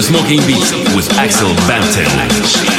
The smoking Beats with Axel Bampton.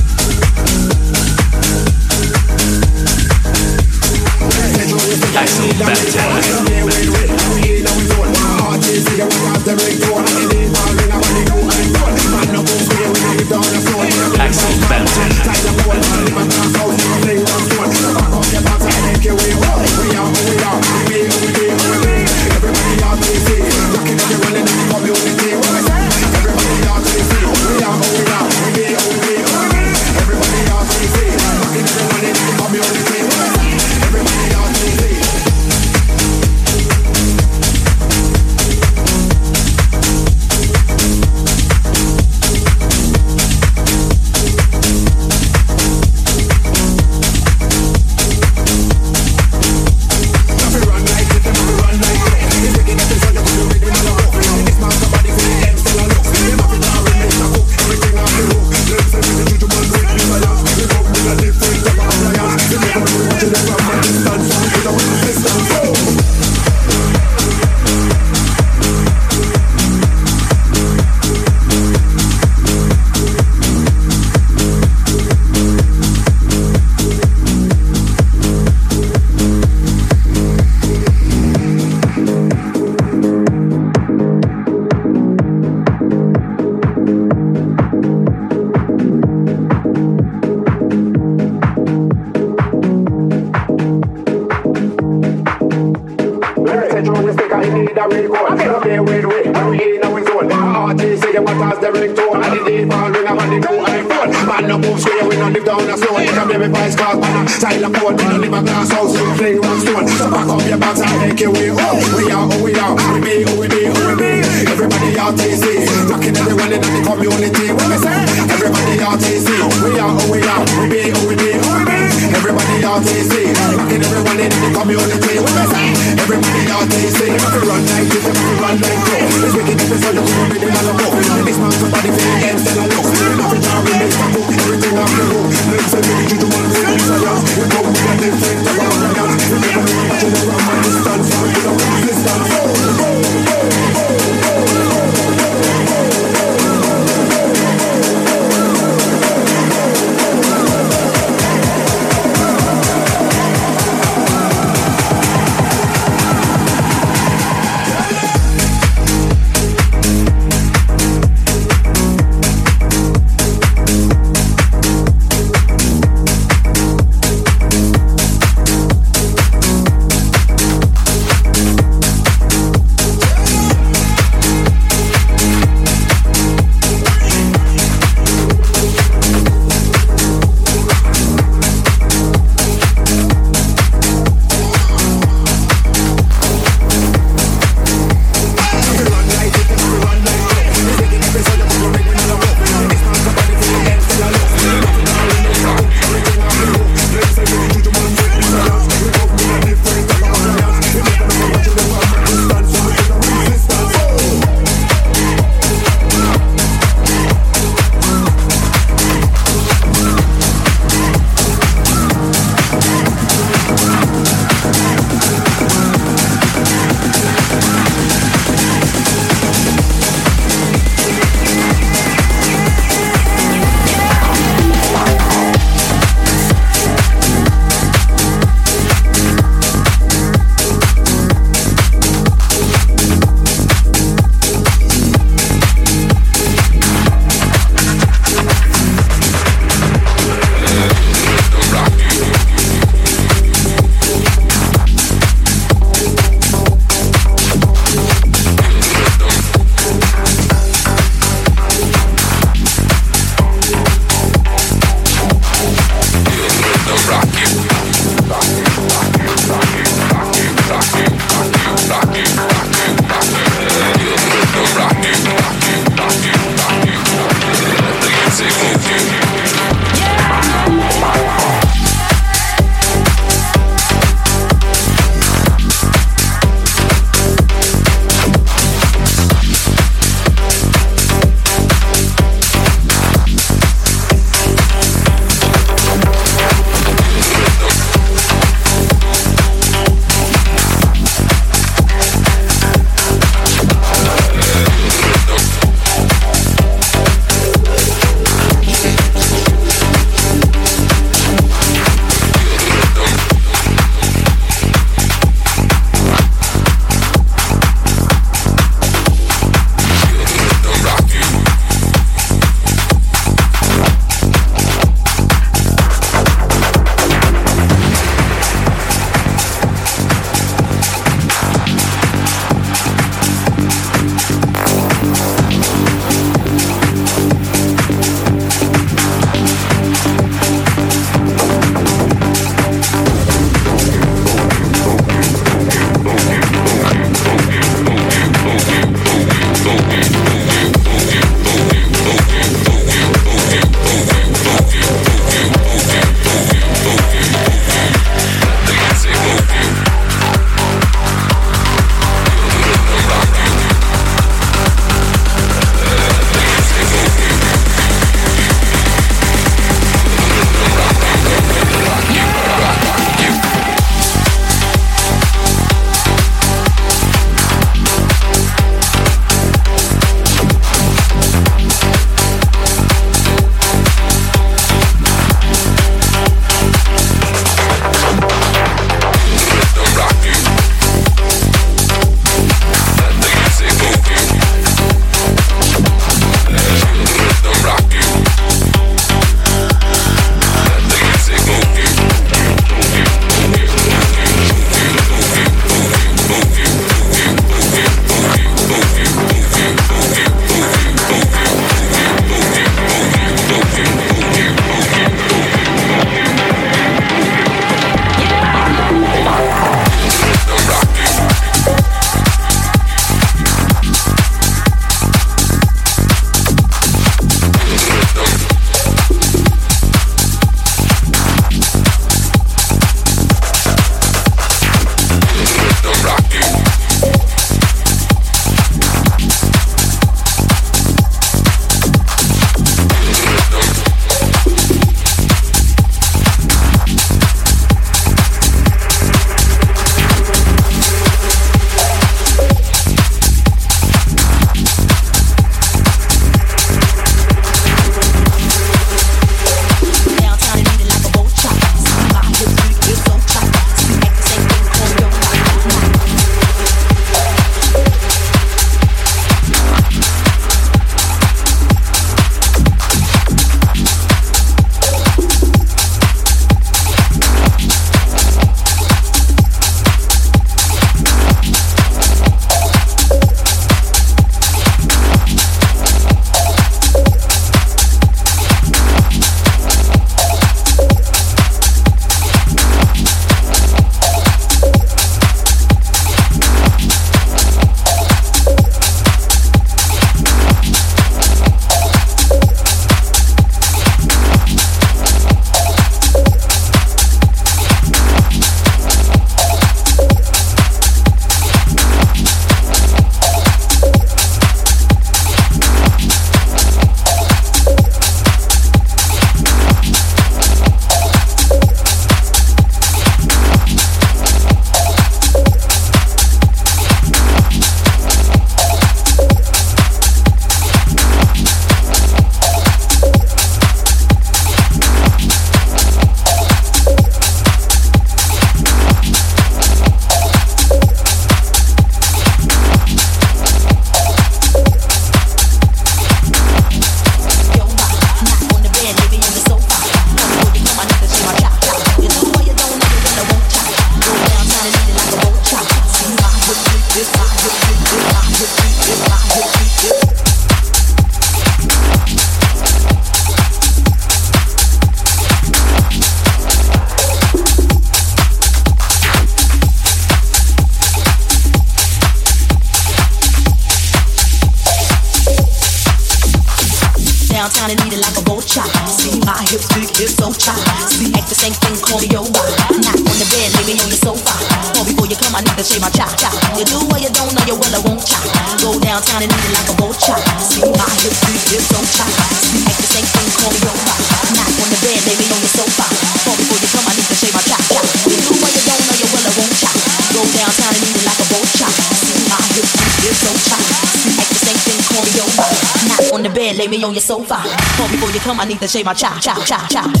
To shave my cha cha cha cha.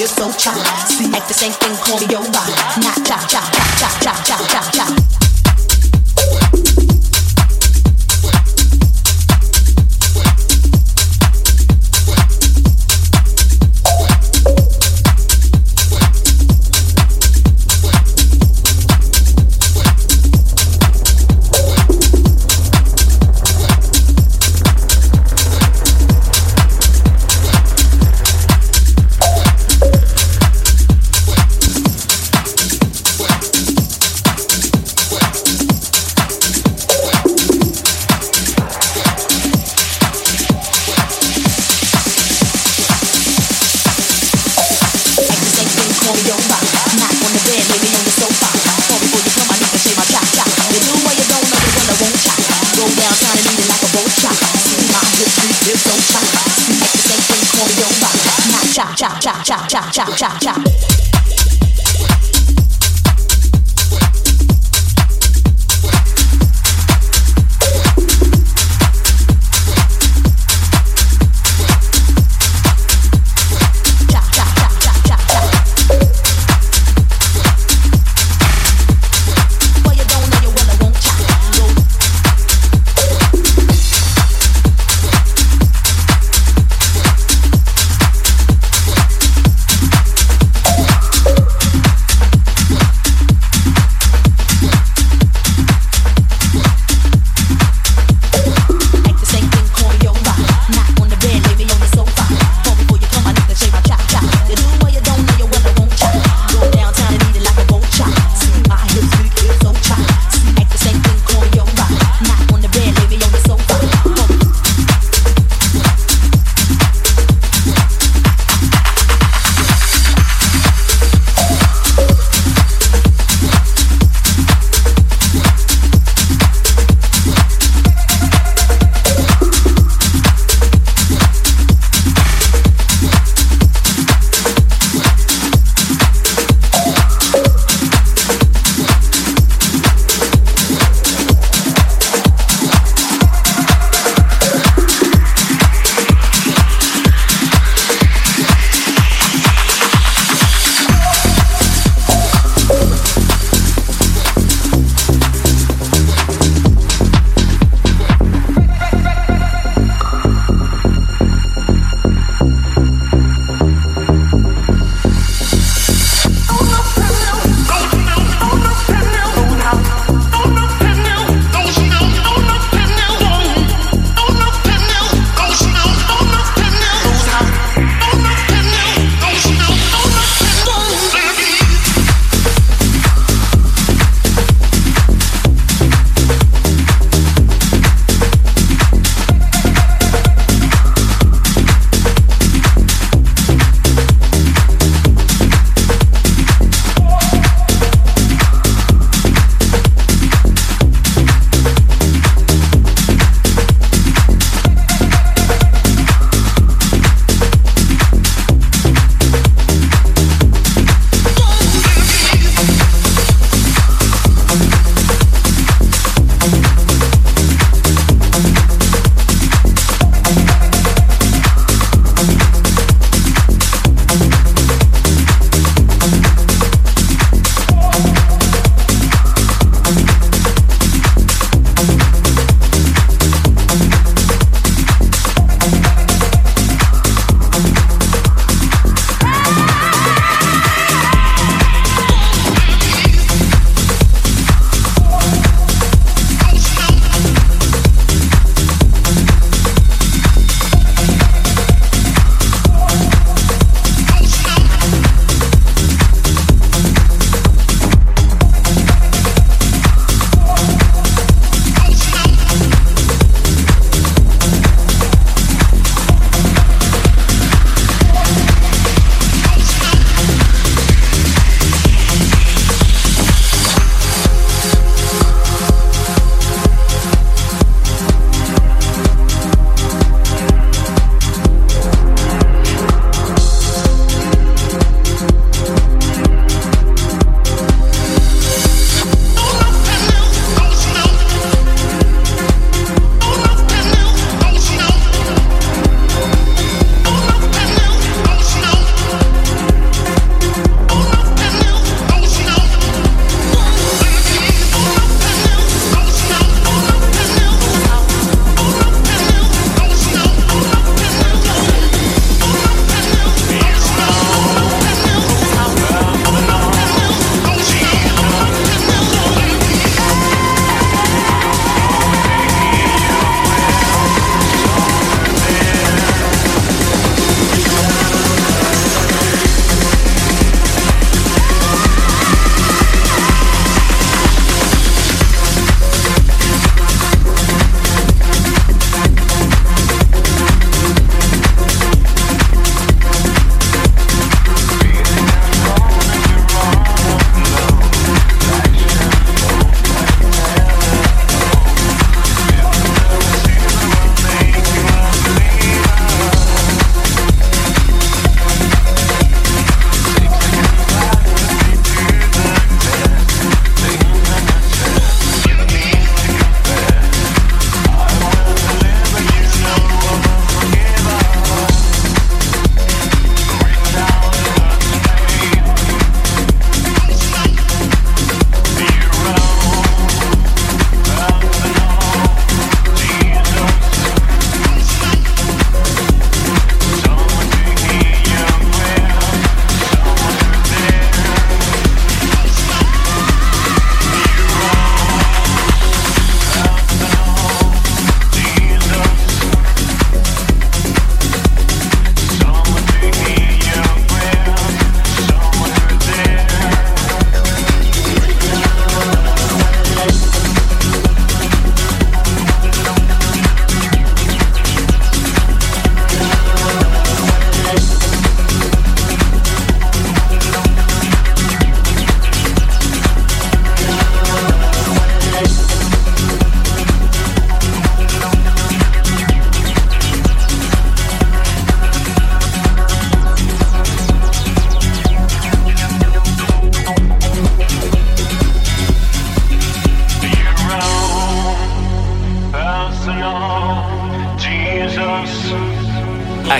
feel so chop. See, like the same thing, call me over. Not chop chop.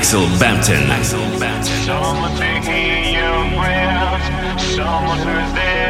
Axel Bampton. Axel Bampton. Someone hear your prayers, someone who's there.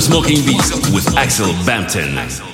The Smoking Beast with Axel Bampton.